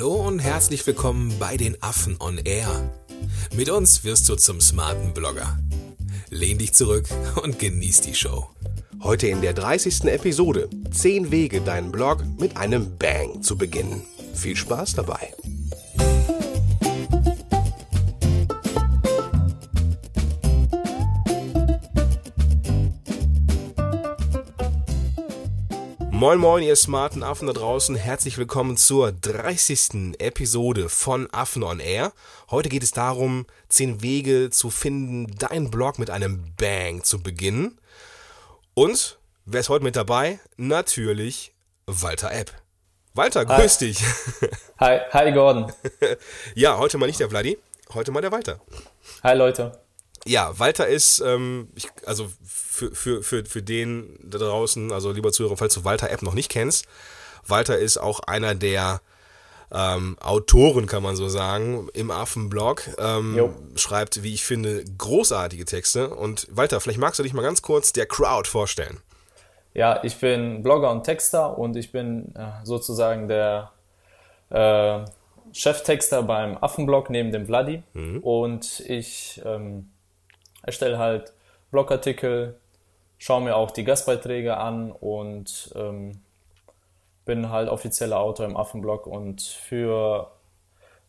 Hallo und herzlich willkommen bei den Affen on Air. Mit uns wirst du zum smarten Blogger. Lehn dich zurück und genieß die Show. Heute in der 30. Episode 10 Wege, deinen Blog mit einem Bang zu beginnen. Viel Spaß dabei. Moin Moin, ihr smarten Affen da draußen. Herzlich willkommen zur 30. Episode von Affen on Air. Heute geht es darum, 10 Wege zu finden, deinen Blog mit einem Bang zu beginnen. Und wer ist heute mit dabei? Natürlich Walter App. Walter, grüß Hi. dich. Hi, hi Gordon. ja, heute mal nicht der Vladi, heute mal der Walter. Hi Leute. Ja, Walter ist, ähm, ich, also für, für, für, für den da draußen, also lieber Zuhörer, falls du Walter App noch nicht kennst, Walter ist auch einer der ähm, Autoren, kann man so sagen, im Affenblog. Ähm, schreibt, wie ich finde, großartige Texte. Und Walter, vielleicht magst du dich mal ganz kurz der Crowd vorstellen. Ja, ich bin Blogger und Texter und ich bin äh, sozusagen der äh, Cheftexter beim Affenblog neben dem Vladi. Mhm. Und ich ähm, erstelle halt Blogartikel, schaue mir auch die Gastbeiträge an und ähm, bin halt offizieller Autor im Affenblog und für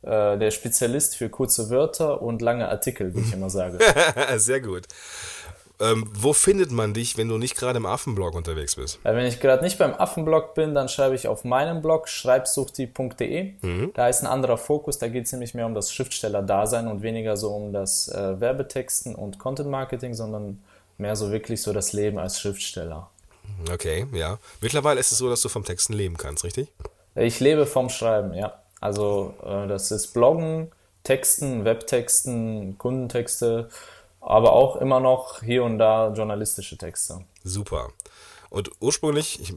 äh, der Spezialist für kurze Wörter und lange Artikel, wie ich immer sage. Sehr gut. Ähm, wo findet man dich, wenn du nicht gerade im Affenblog unterwegs bist? Äh, wenn ich gerade nicht beim Affenblog bin, dann schreibe ich auf meinem Blog schreibsuchti.de. Mhm. Da ist ein anderer Fokus, da geht es nämlich mehr um das Schriftsteller-Dasein und weniger so um das äh, Werbetexten und Content-Marketing, sondern mehr so wirklich so das Leben als Schriftsteller. Okay, ja. Mittlerweile ist es so, dass du vom Texten leben kannst, richtig? Ich lebe vom Schreiben, ja. Also äh, das ist Bloggen, Texten, Webtexten, Kundentexte aber auch immer noch hier und da journalistische Texte. Super. Und ursprünglich, ich,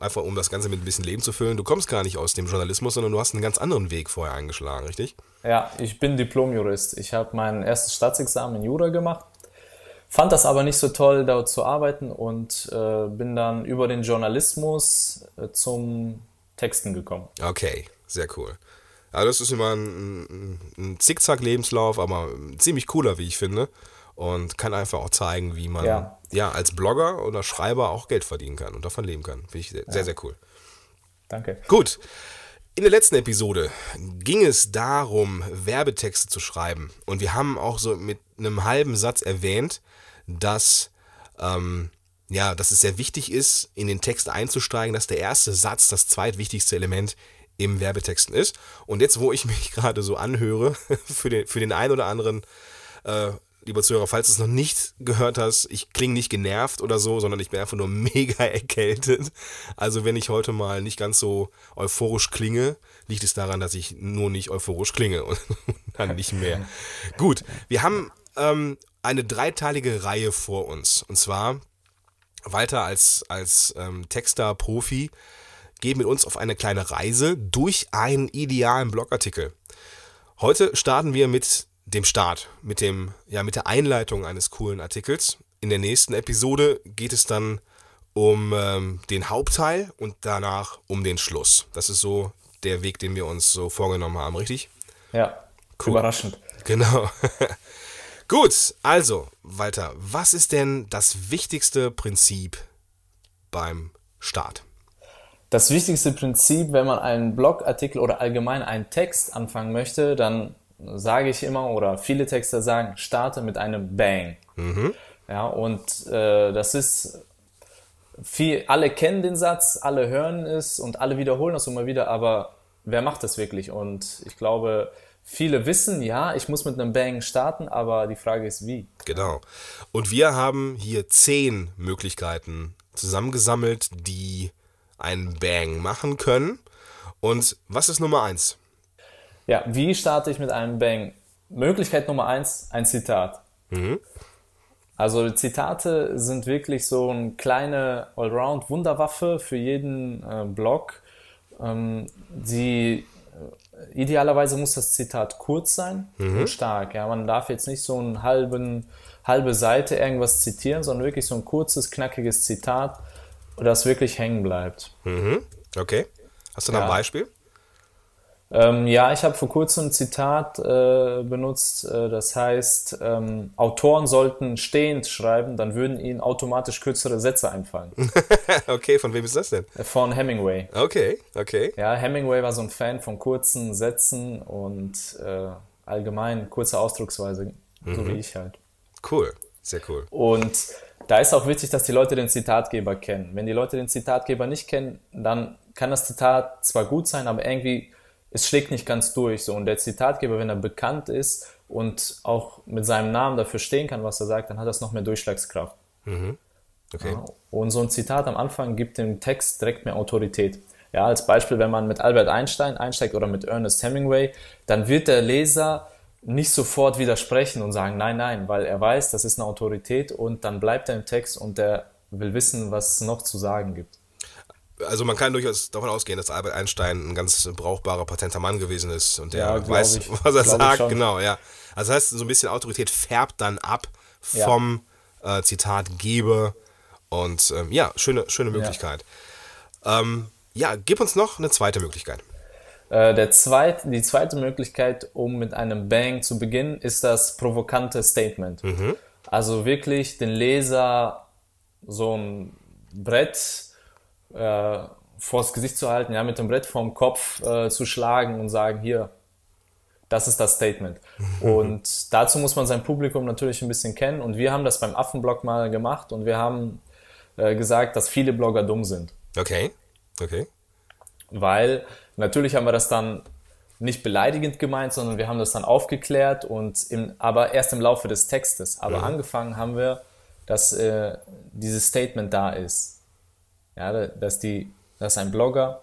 einfach um das Ganze mit ein bisschen Leben zu füllen, du kommst gar nicht aus dem Journalismus, sondern du hast einen ganz anderen Weg vorher eingeschlagen, richtig? Ja, ich bin Diplomjurist. Ich habe mein erstes Staatsexamen in Jura gemacht, fand das aber nicht so toll, dort zu arbeiten und äh, bin dann über den Journalismus äh, zum Texten gekommen. Okay, sehr cool. Also das ist immer ein, ein, ein Zickzack-Lebenslauf, aber ziemlich cooler, wie ich finde. Und kann einfach auch zeigen, wie man ja. ja. als Blogger oder Schreiber auch Geld verdienen kann und davon leben kann. Finde ich sehr, ja. sehr, sehr cool. Danke. Gut. In der letzten Episode ging es darum, Werbetexte zu schreiben. Und wir haben auch so mit einem halben Satz erwähnt, dass, ähm, ja, dass es sehr wichtig ist, in den Text einzusteigen, dass der erste Satz das zweitwichtigste Element im Werbetexten ist. Und jetzt, wo ich mich gerade so anhöre, für den, für den einen oder anderen, äh, lieber Zuhörer, falls du es noch nicht gehört hast, ich klinge nicht genervt oder so, sondern ich bin einfach nur mega erkältet. Also wenn ich heute mal nicht ganz so euphorisch klinge, liegt es daran, dass ich nur nicht euphorisch klinge und dann nicht mehr. Gut, wir haben ähm, eine dreiteilige Reihe vor uns. Und zwar Walter als, als ähm, Texter-Profi gehen mit uns auf eine kleine Reise durch einen idealen Blogartikel. Heute starten wir mit dem Start, mit, dem, ja, mit der Einleitung eines coolen Artikels. In der nächsten Episode geht es dann um ähm, den Hauptteil und danach um den Schluss. Das ist so der Weg, den wir uns so vorgenommen haben, richtig? Ja, cool. überraschend. Genau. Gut, also, Walter, was ist denn das wichtigste Prinzip beim Start? Das wichtigste Prinzip, wenn man einen Blogartikel oder allgemein einen Text anfangen möchte, dann sage ich immer oder viele Texter sagen, starte mit einem Bang. Mhm. Ja, und äh, das ist viel, alle kennen den Satz, alle hören es und alle wiederholen das immer wieder, aber wer macht das wirklich? Und ich glaube, viele wissen, ja, ich muss mit einem Bang starten, aber die Frage ist, wie. Genau. Und wir haben hier zehn Möglichkeiten zusammengesammelt, die einen Bang machen können. Und was ist Nummer eins? Ja, wie starte ich mit einem Bang? Möglichkeit Nummer eins, ein Zitat. Mhm. Also Zitate sind wirklich so eine kleine Allround-Wunderwaffe für jeden äh, Blog. Ähm, die, äh, idealerweise muss das Zitat kurz sein mhm. und stark. Ja, man darf jetzt nicht so eine halben, halbe Seite irgendwas zitieren, sondern wirklich so ein kurzes, knackiges Zitat, das wirklich hängen bleibt. Mhm. Okay. Hast du noch ja. ein Beispiel? Ähm, ja, ich habe vor kurzem ein Zitat äh, benutzt, äh, das heißt, ähm, Autoren sollten stehend schreiben, dann würden ihnen automatisch kürzere Sätze einfallen. okay, von wem ist das denn? Von Hemingway. Okay, okay. Ja, Hemingway war so ein Fan von kurzen Sätzen und äh, allgemein kurze Ausdrucksweise, mhm. so wie ich halt. Cool, sehr cool. Und da ist auch wichtig, dass die Leute den Zitatgeber kennen. Wenn die Leute den Zitatgeber nicht kennen, dann kann das Zitat zwar gut sein, aber irgendwie es schlägt nicht ganz durch. So. Und der Zitatgeber, wenn er bekannt ist und auch mit seinem Namen dafür stehen kann, was er sagt, dann hat das noch mehr Durchschlagskraft. Mhm. Okay. Ja, und so ein Zitat am Anfang gibt dem Text direkt mehr Autorität. Ja, als Beispiel, wenn man mit Albert Einstein einsteigt oder mit Ernest Hemingway, dann wird der Leser nicht sofort widersprechen und sagen, nein, nein, weil er weiß, das ist eine Autorität und dann bleibt er im Text und der will wissen, was es noch zu sagen gibt also man kann durchaus davon ausgehen, dass Albert Einstein ein ganz brauchbarer, patenter Mann gewesen ist und der ja, weiß, ich. was er glaub sagt. Genau, ja. Also das heißt, so ein bisschen Autorität färbt dann ab vom ja. äh, Zitatgeber und ähm, ja, schöne, schöne Möglichkeit. Ja. Ähm, ja, gib uns noch eine zweite Möglichkeit. Äh, der zweit, die zweite Möglichkeit, um mit einem Bang zu beginnen, ist das provokante Statement. Mhm. Also wirklich den Leser so ein Brett äh, vors Gesicht zu halten, ja, mit dem Brett vorm Kopf äh, zu schlagen und sagen, hier, das ist das Statement. und dazu muss man sein Publikum natürlich ein bisschen kennen. Und wir haben das beim Affenblog mal gemacht und wir haben äh, gesagt, dass viele Blogger dumm sind. Okay, okay. Weil natürlich haben wir das dann nicht beleidigend gemeint, sondern wir haben das dann aufgeklärt und im, aber erst im Laufe des Textes. Aber mhm. angefangen haben wir, dass äh, dieses Statement da ist. Ja, dass die, dass ein Blogger,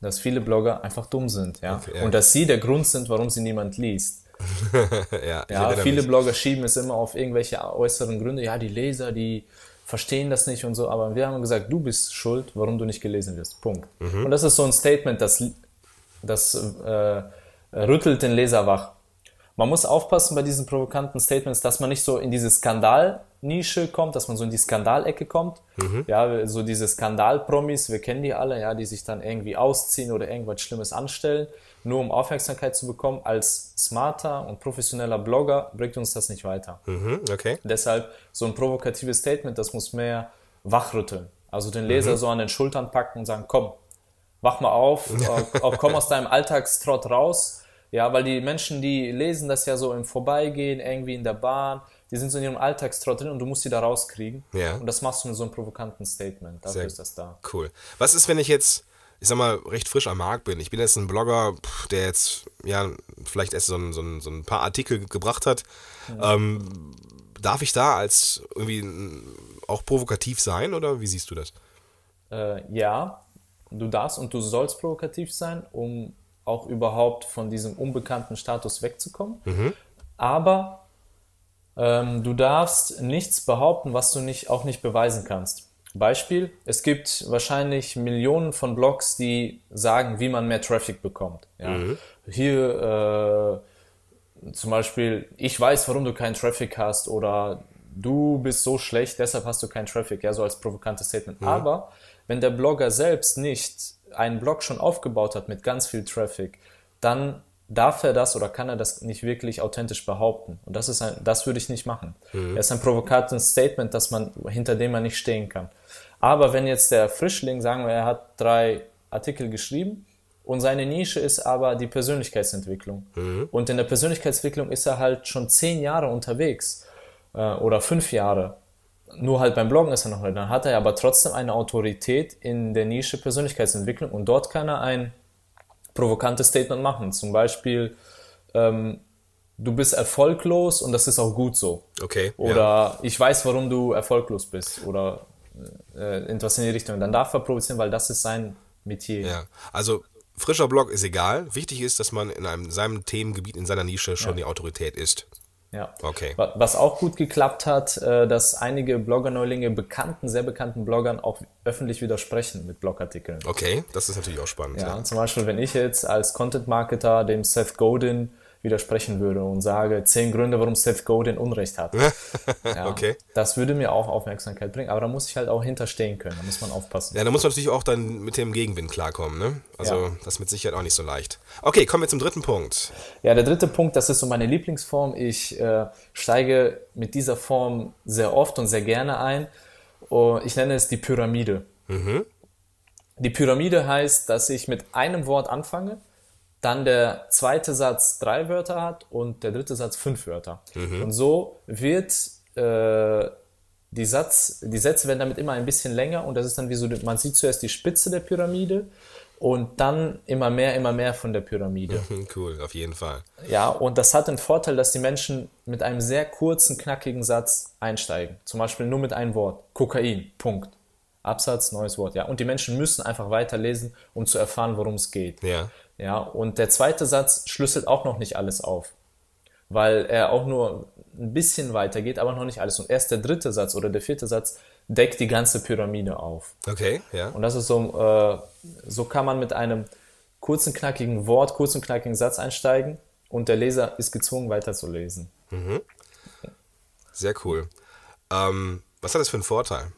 dass viele Blogger einfach dumm sind, ja. Okay, ja. Und dass sie der Grund sind, warum sie niemand liest. ja, ja viele mich. Blogger schieben es immer auf irgendwelche äußeren Gründe. Ja, die Leser, die verstehen das nicht und so. Aber wir haben gesagt, du bist schuld, warum du nicht gelesen wirst. Punkt. Mhm. Und das ist so ein Statement, das, das äh, rüttelt den Leser wach. Man muss aufpassen bei diesen provokanten Statements, dass man nicht so in diese Skandalnische kommt, dass man so in die Skandalecke kommt. Mhm. Ja, so diese Skandalpromis, wir kennen die alle, ja, die sich dann irgendwie ausziehen oder irgendwas Schlimmes anstellen, nur um Aufmerksamkeit zu bekommen. Als smarter und professioneller Blogger bringt uns das nicht weiter. Mhm, okay. Deshalb so ein provokatives Statement, das muss mehr wachrütteln. Also den Leser mhm. so an den Schultern packen und sagen, komm, wach mal auf, äh, komm aus deinem Alltagstrott raus ja, weil die Menschen, die lesen das ja so im Vorbeigehen, irgendwie in der Bahn, die sind so in ihrem Alltagstrott drin und du musst sie da rauskriegen. Ja. Und das machst du mit so einem provokanten Statement. Dafür Sehr ist das da. Cool. Was ist, wenn ich jetzt, ich sag mal, recht frisch am Markt bin? Ich bin jetzt ein Blogger, der jetzt, ja, vielleicht erst so ein, so ein, so ein paar Artikel gebracht hat. Ja. Ähm, darf ich da als irgendwie auch provokativ sein oder wie siehst du das? Äh, ja, du darfst und du sollst provokativ sein, um auch überhaupt von diesem unbekannten Status wegzukommen. Mhm. Aber ähm, du darfst nichts behaupten, was du nicht, auch nicht beweisen kannst. Beispiel, es gibt wahrscheinlich Millionen von Blogs, die sagen, wie man mehr Traffic bekommt. Ja. Mhm. Hier äh, zum Beispiel, ich weiß, warum du keinen Traffic hast oder du bist so schlecht, deshalb hast du keinen Traffic, ja, so als provokantes Statement. Mhm. Aber wenn der Blogger selbst nicht einen Blog schon aufgebaut hat mit ganz viel Traffic, dann darf er das oder kann er das nicht wirklich authentisch behaupten. Und das ist ein, das würde ich nicht machen. Mhm. Das ist ein provokantes Statement, dass man, hinter dem man nicht stehen kann. Aber wenn jetzt der Frischling, sagen wir, er hat drei Artikel geschrieben und seine Nische ist aber die Persönlichkeitsentwicklung. Mhm. Und in der Persönlichkeitsentwicklung ist er halt schon zehn Jahre unterwegs äh, oder fünf Jahre. Nur halt beim Bloggen ist er noch nicht. Dann hat er aber trotzdem eine Autorität in der Nische Persönlichkeitsentwicklung und dort kann er ein provokantes Statement machen. Zum Beispiel, ähm, du bist erfolglos und das ist auch gut so. Okay. Oder ja. ich weiß, warum du erfolglos bist. Oder äh, etwas in die Richtung. Dann darf er provozieren, weil das ist sein Metier. Ja, also frischer Blog ist egal. Wichtig ist, dass man in einem, seinem Themengebiet, in seiner Nische schon ja. die Autorität ist. Ja. Okay. Was auch gut geklappt hat, äh, dass einige Blogger-Neulinge bekannten, sehr bekannten Bloggern auch öffentlich widersprechen mit Blogartikeln. Okay, das ist natürlich auch spannend. Ja, ja. zum Beispiel, wenn ich jetzt als Content-Marketer dem Seth Godin widersprechen würde und sage zehn Gründe, warum Seth Godin Unrecht hat. ja, okay. Das würde mir auch Aufmerksamkeit bringen, aber da muss ich halt auch hinterstehen können, da muss man aufpassen. Ja, da muss man natürlich auch dann mit dem Gegenwind klarkommen, ne? Also ja. das ist mit Sicherheit auch nicht so leicht. Okay, kommen wir zum dritten Punkt. Ja, der dritte Punkt, das ist so meine Lieblingsform. Ich äh, steige mit dieser Form sehr oft und sehr gerne ein. Oh, ich nenne es die Pyramide. Mhm. Die Pyramide heißt, dass ich mit einem Wort anfange, dann der zweite Satz drei Wörter hat und der dritte Satz fünf Wörter. Mhm. Und so wird äh, die, Satz, die Sätze werden damit immer ein bisschen länger und das ist dann wie so, man sieht zuerst die Spitze der Pyramide und dann immer mehr, immer mehr von der Pyramide. Cool, auf jeden Fall. Ja, und das hat den Vorteil, dass die Menschen mit einem sehr kurzen, knackigen Satz einsteigen. Zum Beispiel nur mit einem Wort. Kokain, Punkt. Absatz, neues Wort, ja. Und die Menschen müssen einfach weiterlesen, um zu erfahren, worum es geht. Ja. Ja, und der zweite Satz schlüsselt auch noch nicht alles auf, weil er auch nur ein bisschen weiter geht, aber noch nicht alles. Und erst der dritte Satz oder der vierte Satz deckt die ganze Pyramide auf. Okay, ja. Und das ist so, äh, so kann man mit einem kurzen, knackigen Wort, kurzen, knackigen Satz einsteigen und der Leser ist gezwungen, weiterzulesen. Mhm. Sehr cool. Ähm, was hat das für einen Vorteil?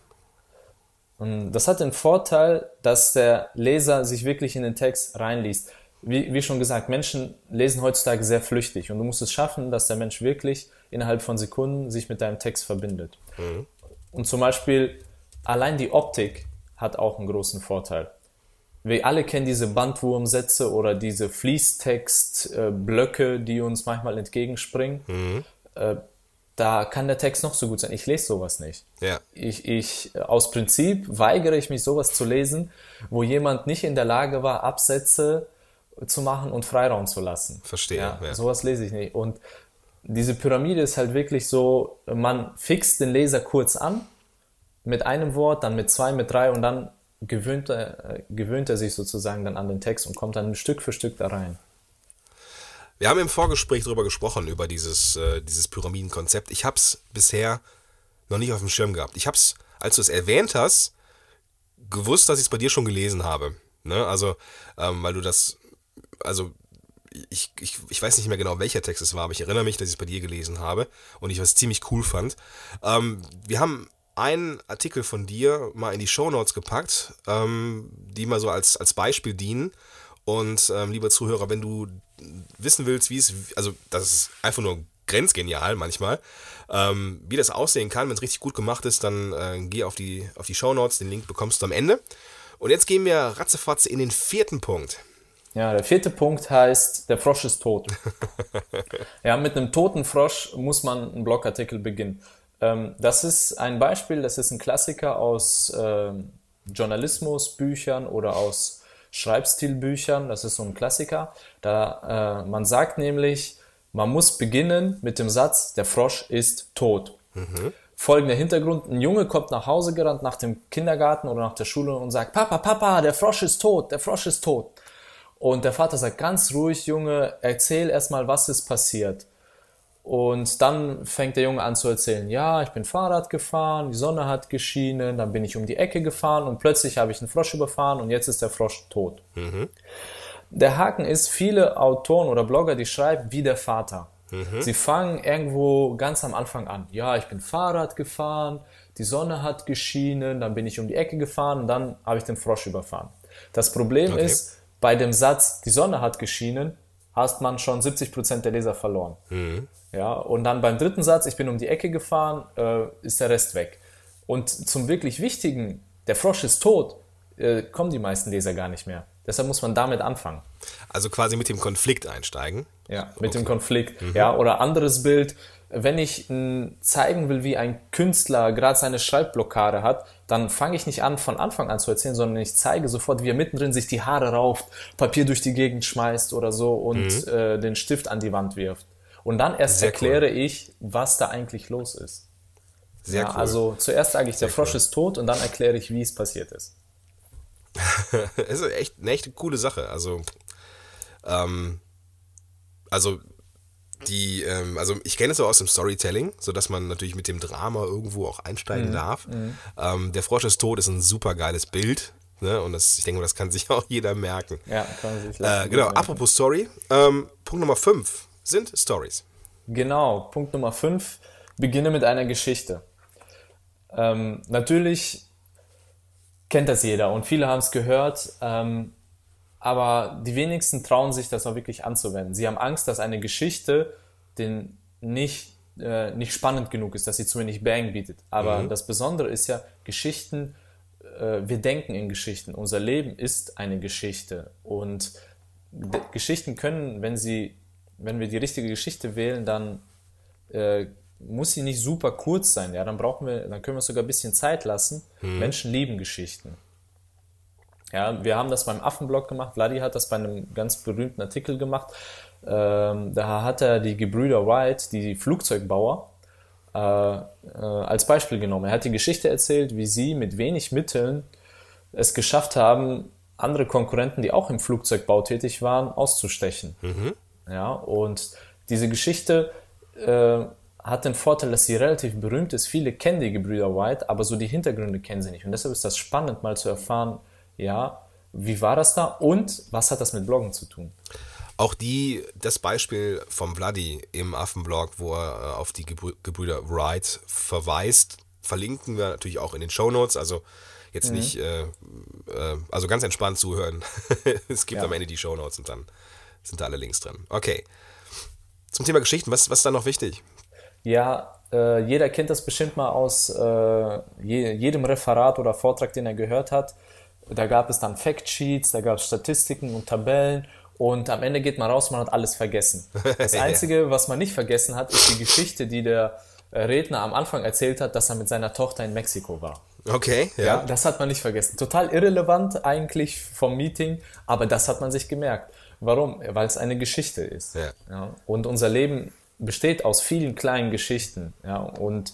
Das hat den Vorteil, dass der Leser sich wirklich in den Text reinliest. Wie, wie schon gesagt, Menschen lesen heutzutage sehr flüchtig und du musst es schaffen, dass der Mensch wirklich innerhalb von Sekunden sich mit deinem Text verbindet. Mhm. Und zum Beispiel allein die Optik hat auch einen großen Vorteil. Wir alle kennen diese Bandwurmsätze oder diese Fließtextblöcke, die uns manchmal entgegenspringen. Mhm. Da kann der Text noch so gut sein. Ich lese sowas nicht. Ja. Ich, ich, aus Prinzip weigere ich mich, sowas zu lesen, wo jemand nicht in der Lage war, Absätze zu machen und Freiraum zu lassen. Verstehe. Ja, ja. Sowas lese ich nicht. Und diese Pyramide ist halt wirklich so, man fixt den Leser kurz an, mit einem Wort, dann mit zwei, mit drei und dann gewöhnt er, äh, gewöhnt er sich sozusagen dann an den Text und kommt dann Stück für Stück da rein. Wir haben im Vorgespräch darüber gesprochen, über dieses, äh, dieses Pyramidenkonzept. Ich habe es bisher noch nicht auf dem Schirm gehabt. Ich habe es, als du es erwähnt hast, gewusst, dass ich es bei dir schon gelesen habe. Ne? Also, ähm, weil du das, also ich, ich, ich weiß nicht mehr genau, welcher Text es war, aber ich erinnere mich, dass ich es bei dir gelesen habe und ich es ziemlich cool fand. Ähm, wir haben einen Artikel von dir mal in die Show Notes gepackt, ähm, die mal so als, als Beispiel dienen. Und ähm, lieber Zuhörer, wenn du wissen willst, wie es, also das ist einfach nur grenzgenial manchmal, ähm, wie das aussehen kann, wenn es richtig gut gemacht ist, dann äh, geh auf die, auf die Show Notes, den Link bekommst du am Ende. Und jetzt gehen wir ratzefatze in den vierten Punkt. Ja, der vierte Punkt heißt, der Frosch ist tot. ja, mit einem toten Frosch muss man einen Blogartikel beginnen. Ähm, das ist ein Beispiel, das ist ein Klassiker aus äh, Journalismusbüchern oder aus Schreibstilbüchern, das ist so ein Klassiker. Da, äh, man sagt nämlich, man muss beginnen mit dem Satz, der Frosch ist tot. Mhm. Folgender Hintergrund, ein Junge kommt nach Hause gerannt nach dem Kindergarten oder nach der Schule und sagt, Papa, Papa, der Frosch ist tot, der Frosch ist tot. Und der Vater sagt ganz ruhig, Junge, erzähl erstmal, was ist passiert. Und dann fängt der Junge an zu erzählen, ja, ich bin Fahrrad gefahren, die Sonne hat geschienen, dann bin ich um die Ecke gefahren und plötzlich habe ich einen Frosch überfahren und jetzt ist der Frosch tot. Mhm. Der Haken ist, viele Autoren oder Blogger, die schreiben wie der Vater. Mhm. Sie fangen irgendwo ganz am Anfang an. Ja, ich bin Fahrrad gefahren, die Sonne hat geschienen, dann bin ich um die Ecke gefahren und dann habe ich den Frosch überfahren. Das Problem okay. ist, bei dem Satz, die Sonne hat geschienen, hast man schon 70% der Leser verloren. Mhm. Ja, und dann beim dritten Satz, ich bin um die Ecke gefahren, äh, ist der Rest weg. Und zum wirklich Wichtigen, der Frosch ist tot, äh, kommen die meisten Leser gar nicht mehr. Deshalb muss man damit anfangen. Also quasi mit dem Konflikt einsteigen. Ja, mit okay. dem Konflikt. Mhm. Ja, oder anderes Bild, wenn ich m, zeigen will, wie ein Künstler gerade seine Schreibblockade hat, dann fange ich nicht an, von Anfang an zu erzählen, sondern ich zeige sofort, wie er mittendrin sich die Haare rauft, Papier durch die Gegend schmeißt oder so und mhm. äh, den Stift an die Wand wirft. Und dann erst Sehr erkläre cool. ich, was da eigentlich los ist. Sehr ja, cool. Also zuerst sage ich, der Sehr Frosch cool. ist tot und dann erkläre ich, wie es passiert ist. es ist echt eine echt coole Sache. Also, ähm, also die, ähm, also ich kenne es so aus dem Storytelling, so dass man natürlich mit dem Drama irgendwo auch einsteigen mhm. darf. Mhm. Ähm, der Frosch ist tot ist ein super geiles Bild. Ne? Und das, ich denke, das kann sich auch jeder merken. Ja, kann sich äh, Genau, apropos Story, ähm, Punkt Nummer 5 sind Stories. Genau, Punkt Nummer 5, beginne mit einer Geschichte. Ähm, natürlich kennt das jeder und viele haben es gehört, ähm, aber die wenigsten trauen sich das auch wirklich anzuwenden. Sie haben Angst, dass eine Geschichte den nicht, äh, nicht spannend genug ist, dass sie zu wenig Bang bietet. Aber mhm. das Besondere ist ja, Geschichten, äh, wir denken in Geschichten. Unser Leben ist eine Geschichte und Geschichten können, wenn sie, wenn wir die richtige Geschichte wählen, dann äh, muss sie nicht super kurz sein, ja, dann brauchen wir, dann können wir sogar ein bisschen Zeit lassen. Mhm. Menschen lieben Geschichten. Ja, wir haben das beim Affenblog gemacht. Vladi hat das bei einem ganz berühmten Artikel gemacht. Ähm, da hat er die Gebrüder Wright, die Flugzeugbauer, äh, äh, als Beispiel genommen. Er hat die Geschichte erzählt, wie sie mit wenig Mitteln es geschafft haben, andere Konkurrenten, die auch im Flugzeugbau tätig waren, auszustechen. Mhm. Ja, und diese Geschichte äh, hat den Vorteil, dass sie relativ berühmt ist. Viele kennen die Gebrüder White, aber so die Hintergründe kennen sie nicht. Und deshalb ist das spannend, mal zu erfahren, ja, wie war das da und was hat das mit Bloggen zu tun? Auch die, das Beispiel vom Vladi im Affenblog, wo er äh, auf die Gebrüder Wright verweist, verlinken wir natürlich auch in den Show Notes. Also jetzt mhm. nicht, äh, äh, also ganz entspannt zuhören. es gibt ja. am Ende die Show Notes und dann sind da alle Links drin. Okay. Zum Thema Geschichten, was, was ist da noch wichtig? Ja, äh, jeder kennt das bestimmt mal aus äh, je, jedem Referat oder Vortrag, den er gehört hat. Da gab es dann Factsheets, da gab es Statistiken und Tabellen und am Ende geht man raus, man hat alles vergessen. Das Einzige, was man nicht vergessen hat, ist die Geschichte, die der äh, Redner am Anfang erzählt hat, dass er mit seiner Tochter in Mexiko war. Okay, ja. ja. Das hat man nicht vergessen. Total irrelevant eigentlich vom Meeting, aber das hat man sich gemerkt. Warum? Weil es eine Geschichte ist. Ja. ja. Und unser Leben besteht aus vielen kleinen Geschichten. Ja, und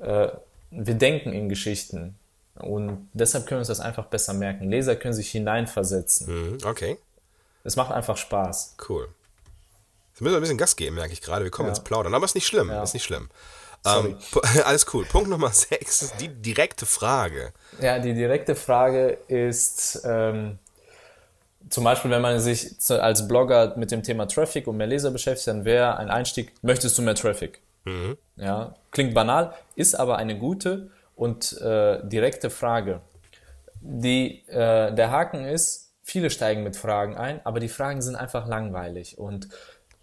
äh, wir denken in Geschichten. Und deshalb können wir uns das einfach besser merken. Leser können sich hineinversetzen. Mhm, okay. Es macht einfach Spaß. Cool. Jetzt müssen wir ein bisschen Gas geben, merke ich gerade. Wir kommen ja. ins Plaudern. Aber ist nicht schlimm. Ja. Ist nicht schlimm. Ähm, alles cool. Punkt Nummer 6, die direkte Frage. Ja, die direkte Frage ist, ähm, zum Beispiel, wenn man sich als Blogger mit dem Thema Traffic und mehr Leser beschäftigt, dann wäre ein Einstieg, möchtest du mehr Traffic? Mhm. Ja, klingt banal, ist aber eine gute und äh, direkte Frage. Die, äh, der Haken ist, viele steigen mit Fragen ein, aber die Fragen sind einfach langweilig und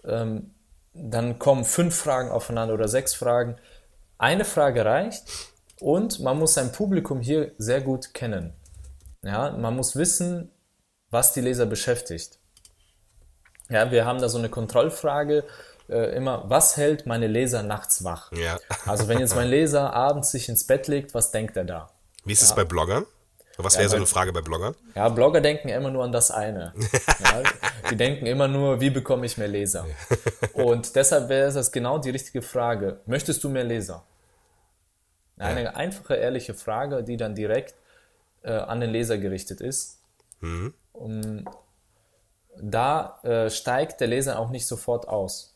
ähm, dann kommen fünf Fragen aufeinander oder sechs Fragen. Eine Frage reicht und man muss sein Publikum hier sehr gut kennen. Ja, man muss wissen, was die Leser beschäftigt. Ja, wir haben da so eine Kontrollfrage äh, immer, was hält meine Leser nachts wach? Ja. Also wenn jetzt mein Leser abends sich ins Bett legt, was denkt er da? Wie ist es bei Bloggern? Was wäre ja, so eine Frage bei Bloggern? Ja, Blogger denken immer nur an das eine. ja, die denken immer nur, wie bekomme ich mehr Leser? Und deshalb wäre das genau die richtige Frage. Möchtest du mehr Leser? Eine ja. einfache, ehrliche Frage, die dann direkt äh, an den Leser gerichtet ist. Mhm. Um, da äh, steigt der Leser auch nicht sofort aus.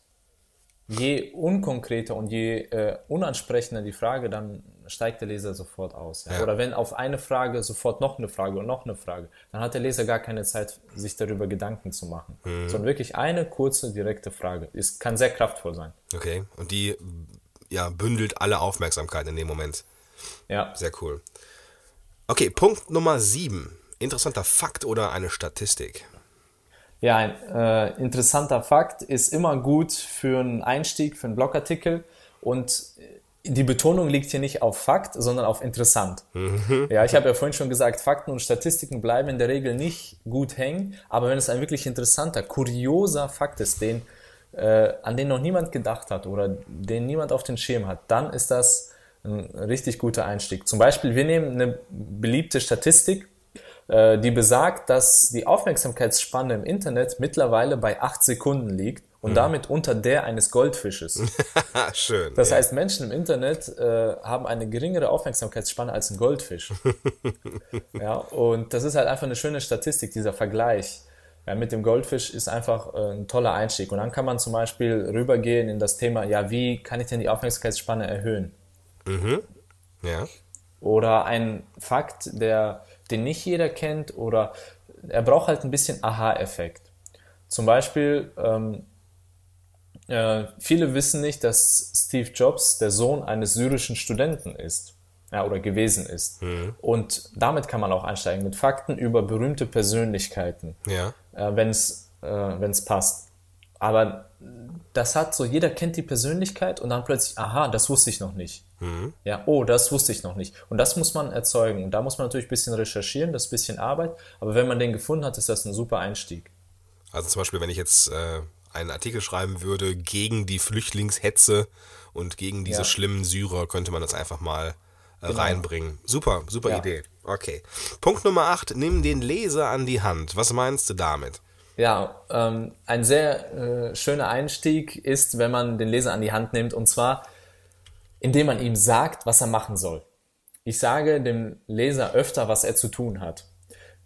Je unkonkreter und je äh, unansprechender die Frage, dann steigt der Leser sofort aus. Ja? Ja. Oder wenn auf eine Frage sofort noch eine Frage und noch eine Frage, dann hat der Leser gar keine Zeit, sich darüber Gedanken zu machen. Mhm. Sondern wirklich eine kurze, direkte Frage. Es kann sehr kraftvoll sein. Okay, und die ja, bündelt alle Aufmerksamkeit in dem Moment. Ja. Sehr cool. Okay, Punkt Nummer sieben interessanter Fakt oder eine Statistik? Ja, ein äh, interessanter Fakt ist immer gut für einen Einstieg, für einen Blogartikel und die Betonung liegt hier nicht auf Fakt, sondern auf interessant. Mhm. Ja, ich habe ja vorhin schon gesagt, Fakten und Statistiken bleiben in der Regel nicht gut hängen, aber wenn es ein wirklich interessanter, kurioser Fakt ist, den, äh, an den noch niemand gedacht hat oder den niemand auf den Schirm hat, dann ist das ein richtig guter Einstieg. Zum Beispiel, wir nehmen eine beliebte Statistik, die besagt, dass die Aufmerksamkeitsspanne im Internet mittlerweile bei acht Sekunden liegt und mhm. damit unter der eines Goldfisches. Schön. Das ja. heißt, Menschen im Internet äh, haben eine geringere Aufmerksamkeitsspanne als ein Goldfisch. ja, und das ist halt einfach eine schöne Statistik, dieser Vergleich. Ja, mit dem Goldfisch ist einfach äh, ein toller Einstieg. Und dann kann man zum Beispiel rübergehen in das Thema, ja, wie kann ich denn die Aufmerksamkeitsspanne erhöhen? Mhm. Ja. Oder ein Fakt, der den nicht jeder kennt oder er braucht halt ein bisschen Aha-Effekt. Zum Beispiel, ähm, Äh, viele wissen nicht, dass Steve Jobs der Sohn eines syrischen Studenten ist. Ja, oder gewesen ist. Mhm. Und damit kann man auch einsteigen, mit Fakten über berühmte Persönlichkeiten, Ja. äh, wenn es äh, wenn's passt. Aber das hat so, jeder kennt die Persönlichkeit und dann plötzlich, aha, das wusste ich noch nicht. Ja, oh, das wusste ich noch nicht. Und das muss man erzeugen. Und da muss man natürlich ein bisschen recherchieren, das ist ein bisschen Arbeit. Aber wenn man den gefunden hat, ist das ein super Einstieg. Also zum Beispiel, wenn ich jetzt äh, einen Artikel schreiben würde gegen die Flüchtlingshetze und gegen diese Ja. schlimmen Syrer, könnte man das einfach mal äh, reinbringen. Super, super Ja. Idee. Okay. Punkt Nummer 8, nimm den Leser an die Hand. Was meinst du damit? Ja, ähm, ein sehr äh, schöner Einstieg ist, wenn man den Leser an die Hand nimmt, und zwar, indem man ihm sagt, was er machen soll. Ich sage dem Leser öfter, was er zu tun hat.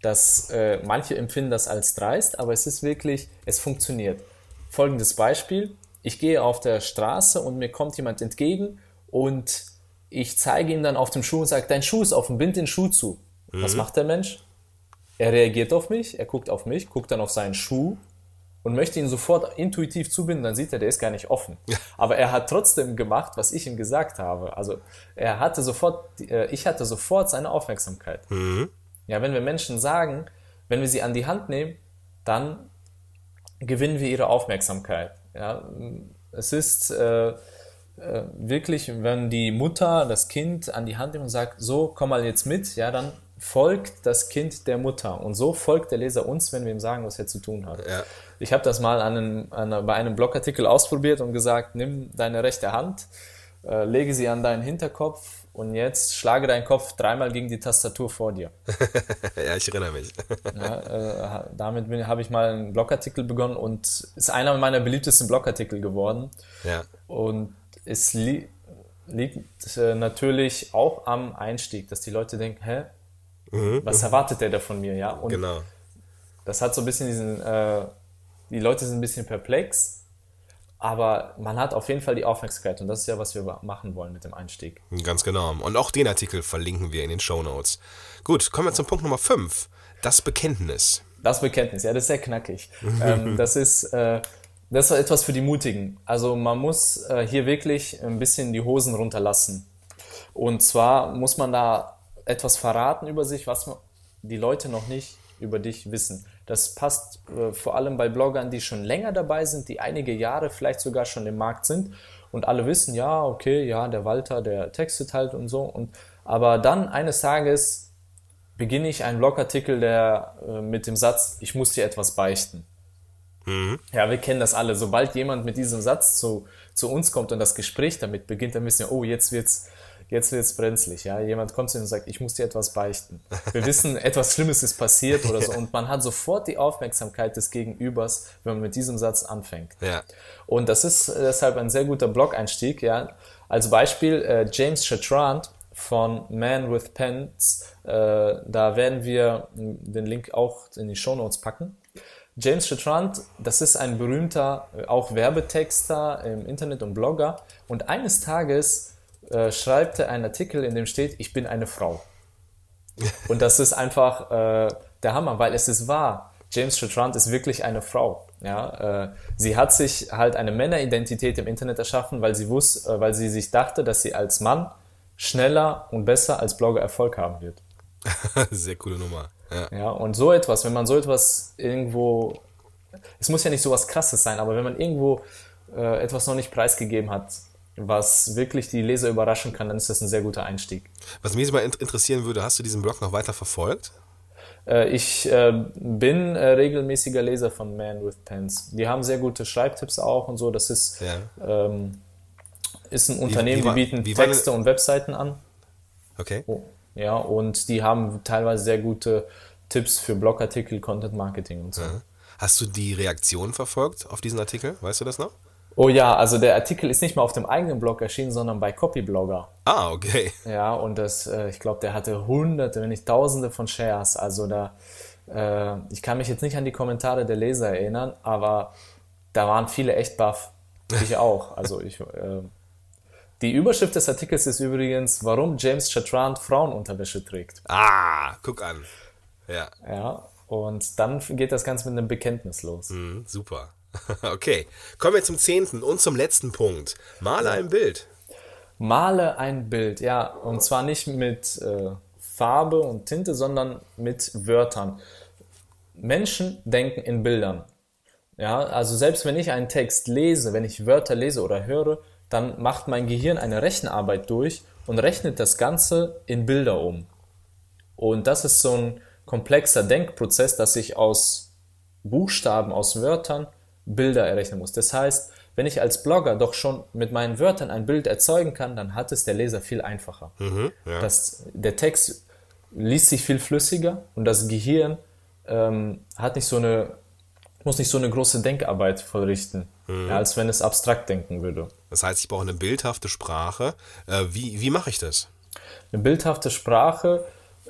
Das, äh, manche empfinden das als dreist, aber es ist wirklich, es funktioniert. Folgendes Beispiel. Ich gehe auf der Straße und mir kommt jemand entgegen und ich zeige ihm dann auf dem Schuh und sage, dein Schuh ist offen, bind den Schuh zu. Was macht der Mensch? Er reagiert auf mich, er guckt auf mich, guckt dann auf seinen Schuh und möchte ihn sofort intuitiv zubinden, dann sieht er, der ist gar nicht offen. Aber er hat trotzdem gemacht, was ich ihm gesagt habe. Also er hatte sofort, äh, ich hatte sofort seine Aufmerksamkeit. Ja, wenn wir Menschen sagen, wenn wir sie an die Hand nehmen, dann gewinnen wir ihre Aufmerksamkeit. Ja, es ist äh, äh, wirklich, wenn die Mutter das Kind an die Hand nimmt und sagt, so, komm mal jetzt mit, ja, dann folgt das Kind der Mutter. Und so folgt der Leser uns, wenn wir ihm sagen, was er zu tun hat. Ja. Ich habe das mal an einem, an, bei einem Blogartikel ausprobiert und gesagt, nimm deine rechte Hand, äh, lege sie an deinen Hinterkopf und jetzt schlage deinen Kopf dreimal gegen die Tastatur vor dir. ja, ich erinnere mich. Ja, äh, damit habe ich mal einen Blogartikel begonnen und ist einer meiner beliebtesten Blogartikel geworden. ja. Und es li liegt äh, natürlich auch am Einstieg, dass die Leute denken, hä, was erwartet der da von mir, ja? Und Genau. das hat so ein bisschen diesen, äh, die Leute sind ein bisschen perplex, aber man hat auf jeden Fall die Aufmerksamkeit und das ist ja, was wir machen wollen mit dem Einstieg. Ganz genau. Und auch den Artikel verlinken wir in den Show Notes. Gut, kommen wir zum Punkt Nummer 5. Das Bekenntnis. Das Bekenntnis, ja, das ist sehr knackig. ähm, das ist äh, das ist etwas für die Mutigen. Also man muss äh, hier wirklich ein bisschen die Hosen runterlassen. Und zwar muss man da etwas verraten über sich, was die Leute noch nicht über dich wissen. Das passt äh, vor allem bei Bloggern, die schon länger dabei sind, die einige Jahre vielleicht sogar schon im Markt sind und alle wissen, ja, okay, ja, der Walter, der textet halt und so. Und, aber dann eines Tages beginne ich einen Blogartikel, der äh, mit dem Satz, ich muss dir etwas beichten. Ja, wir kennen das alle. Sobald jemand mit diesem Satz zu, zu uns kommt und das Gespräch damit beginnt, dann wissen wir, oh, jetzt wird's, jetzt wird's brenzlig. Ja, jemand kommt zu uns und sagt, ich muss dir etwas beichten. Wir wissen, etwas Schlimmes ist passiert oder so. Und man hat sofort die Aufmerksamkeit des Gegenübers, wenn man mit diesem Satz anfängt. Ja. Und das ist äh, deshalb ein sehr guter Blog-Einstieg. Ja. Als Beispiel äh, James Chatrand von Man with Pens. Äh, da werden wir mh, den Link auch in die Show Notes packen. James Chatrand, das ist ein berühmter, äh, auch Werbetexter im Internet und Blogger. Und eines Tages äh, schreibt er einen Artikel, in dem steht, ich bin eine Frau. Und das ist einfach äh, der Hammer, weil es ist wahr. James Chatrand ist wirklich eine Frau. Ja, äh, sie hat sich halt eine Männeridentität im Internet erschaffen, weil sie wusste, äh, weil sie sich dachte, dass sie als Mann schneller und besser als Blogger Erfolg haben wird. Sehr coole Nummer. Ja. Ja, und so etwas, wenn man so etwas irgendwo, es muss ja nicht so was Krasses sein, aber wenn man irgendwo äh, etwas noch nicht preisgegeben hat, was wirklich die Leser überraschen kann, dann ist das ein sehr guter Einstieg. Was mich mal in- interessieren würde, hast du diesen Blog noch weiter verfolgt? Äh, ich äh, bin äh, regelmäßiger Leser von Man with Pens. Die haben sehr gute Schreibtipps auch und so. Das ist, Ja. ähm, ist ein Unternehmen, wie war- die bieten wie Texte und Webseiten an. Okay. Oh, ja, und die haben teilweise sehr gute Tipps für Blogartikel, Content Marketing und so. Hast du die Reaktion verfolgt auf diesen Artikel? Weißt du das noch? Oh ja, also der Artikel ist nicht mal auf dem eigenen Blog erschienen, sondern bei Copyblogger. Ah, okay. Ja, und das, äh, ich glaube, der hatte hunderte, wenn nicht tausende von Shares. Also da, äh, ich kann mich jetzt nicht an die Kommentare der Leser erinnern, aber da waren viele echt baff. Ich auch. Also ich, äh, die Überschrift des Artikels ist übrigens, warum James Chatrand Frauenunterwäsche trägt. Ah, guck an. Ja, Ja, und dann geht das Ganze mit einem Bekenntnis los. mhm, super. Okay, kommen wir zum zehnten und zum letzten Punkt. Male ein Bild. Male ein Bild, ja, und zwar nicht mit äh, Farbe und Tinte, sondern mit Wörtern. Menschen denken in Bildern. Ja, also selbst wenn ich einen Text lese, wenn ich Wörter lese oder höre, dann macht mein Gehirn eine Rechenarbeit durch und rechnet das Ganze in Bilder um. Und das ist so ein komplexer Denkprozess, dass ich aus Buchstaben, aus Wörtern Bilder errechnen muss. Das heißt, wenn ich als Blogger doch schon mit meinen Wörtern ein Bild erzeugen kann, dann hat es der Leser viel einfacher. Mhm, ja. Das, der Text liest sich viel flüssiger und das Gehirn ähm, hat nicht so eine, muss nicht so eine große Denkarbeit vollrichten, Mhm. ja, als wenn es abstrakt denken würde. Das heißt, ich brauche eine bildhafte Sprache. Äh, wie wie mache ich das? Eine bildhafte Sprache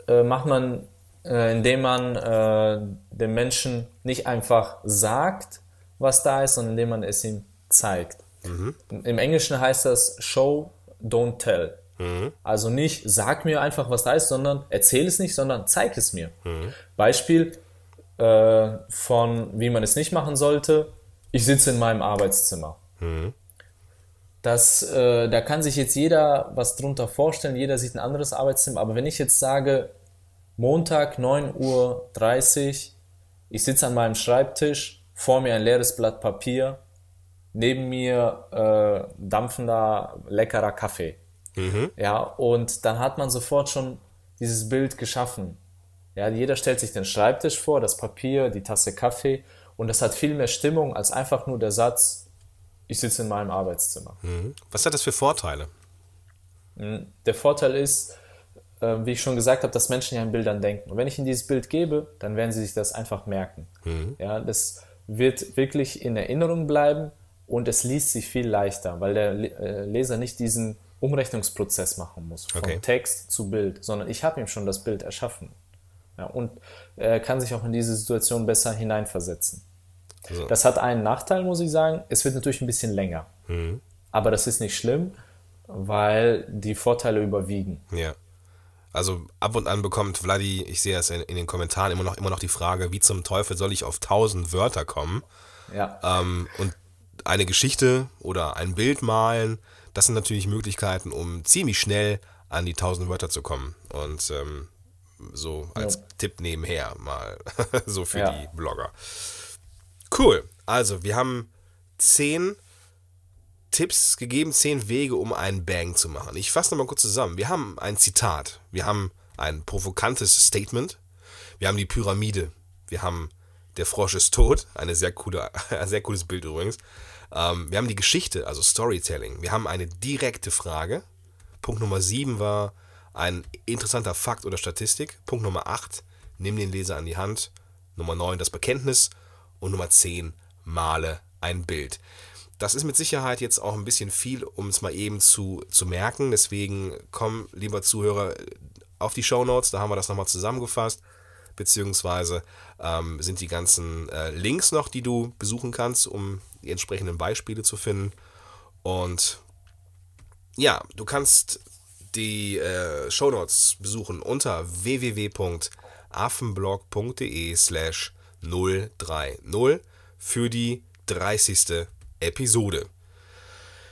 äh, macht man, äh, indem man äh, dem Menschen nicht einfach sagt, was da ist, sondern indem man es ihm zeigt. Im Englischen heißt das Show, don't tell. Also nicht sag mir einfach, was da ist, sondern erzähl es nicht, sondern zeig es mir. Beispiel äh, von wie man es nicht machen sollte. Ich sitze in meinem Arbeitszimmer. Das, äh, da kann sich jetzt jeder was drunter vorstellen, jeder sieht ein anderes Arbeitszimmer, aber wenn ich jetzt sage, Montag 9.30 Uhr, ich sitze an meinem Schreibtisch, vor mir ein leeres Blatt Papier, neben mir äh, dampfender, leckerer Kaffee. Ja, und dann hat man sofort schon dieses Bild geschaffen. Ja, jeder stellt sich den Schreibtisch vor, das Papier, die Tasse Kaffee und das hat viel mehr Stimmung als einfach nur der Satz, ich sitze in meinem Arbeitszimmer. Was hat das für Vorteile? Der Vorteil ist, äh, wie ich schon gesagt habe, dass Menschen ja in Bildern denken. Und wenn ich ihnen dieses Bild gebe, dann werden sie sich das einfach merken. Ja, das wird wirklich in Erinnerung bleiben und es liest sich viel leichter, weil der äh, Leser nicht diesen Umrechnungsprozess machen muss, von Okay. Text zu Bild, sondern ich habe ihm schon das Bild erschaffen. Ja, und er kann sich auch in diese Situation besser hineinversetzen. Also- Das hat einen Nachteil, muss ich sagen. Es wird natürlich ein bisschen länger. Aber das ist nicht schlimm, weil die Vorteile überwiegen. Ja. Also ab und an bekommt Vladi, ich sehe es in, in den Kommentaren immer noch, immer noch die Frage, wie zum Teufel soll ich auf 1000 Wörter kommen? Ja, Ähm, und eine Geschichte oder ein Bild malen, das sind natürlich Möglichkeiten, um ziemlich schnell an die 1000 Wörter zu kommen. Und ähm, so als Ja. Tipp nebenher mal, so für Ja. die Blogger. Cool. Also, wir haben zehn Tipps gegeben, zehn Wege, um einen Bang zu machen. Ich fasse nochmal kurz zusammen. Wir haben ein Zitat, wir haben ein provokantes Statement, wir haben die Pyramide, wir haben der Frosch ist tot, eine sehr coole, ein sehr cooles Bild übrigens. Ähm, wir haben die Geschichte, also Storytelling. Wir haben eine direkte Frage. Punkt Nummer 7 war ein interessanter Fakt oder Statistik. Punkt Nummer 8, nimm den Leser an die Hand. Nummer 9, das Bekenntnis. Und Nummer 10, male ein Bild. Das ist mit Sicherheit jetzt auch ein bisschen viel, um es mal eben zu, zu merken. Deswegen komm, lieber Zuhörer, auf die Show Notes, da haben wir das nochmal zusammengefasst. Beziehungsweise ähm, sind die ganzen äh, Links noch, die du besuchen kannst, um die entsprechenden Beispiele zu finden. Und ja, du kannst die äh, Shownotes besuchen unter www.affenblog.de slash 030 für die 30. Episode.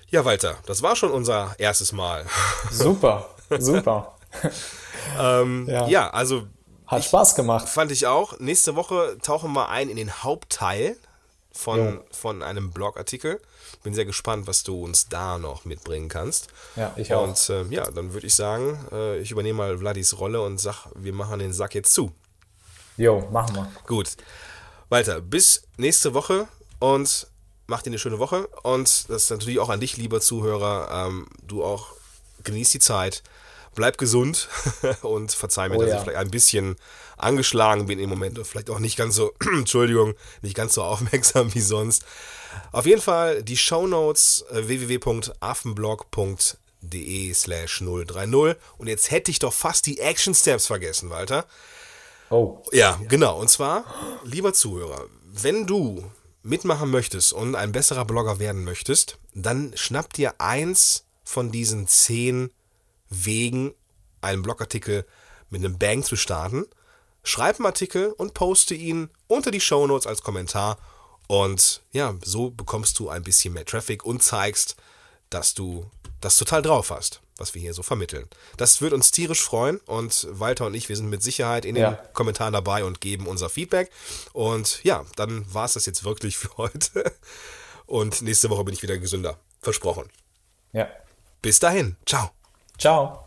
Ja, Walter, das war schon unser erstes Mal. super, super. ähm, ja. ja, also Hat Spaß gemacht. fand ich auch. Nächste Woche tauchen wir ein in den Hauptteil von, Jo. von einem Blogartikel. Bin sehr gespannt, was du uns da noch mitbringen kannst. Ja, ich auch. Und äh, ja, dann würde ich sagen, äh, ich übernehme mal Vladis Rolle und sag, wir machen den Sack jetzt zu. Jo, machen wir. Gut. Walter, bis nächste Woche und mach dir eine schöne Woche. Und das ist natürlich auch an dich, lieber Zuhörer. Ähm, du auch genieß die Zeit, bleib gesund und verzeih mir, Oh dass ja. ich vielleicht ein bisschen angeschlagen bin im Moment und vielleicht auch nicht ganz so, Entschuldigung, nicht ganz so aufmerksam wie sonst. Auf jeden Fall die Shownotes äh, www.affenblog.de slash 030 und jetzt hätte ich doch fast die Action Steps vergessen, Walter. Oh, Ja, genau. Und zwar, lieber Zuhörer, wenn du mitmachen möchtest und ein besserer Blogger werden möchtest, dann schnapp dir eins von diesen zehn Wegen, einen Blogartikel mit einem Bang zu starten. Schreib einen Artikel und poste ihn unter die Shownotes als Kommentar Und ja, so bekommst du ein bisschen mehr Traffic und zeigst, dass du das total drauf hast, was wir hier so vermitteln. Das wird uns tierisch freuen und Walter und ich, wir sind mit Sicherheit in den Ja. Kommentaren dabei und geben unser Feedback. Und ja, dann war es das jetzt wirklich für heute. Und nächste Woche bin ich wieder gesünder. Versprochen. Ja. Bis dahin. Ciao. Ciao.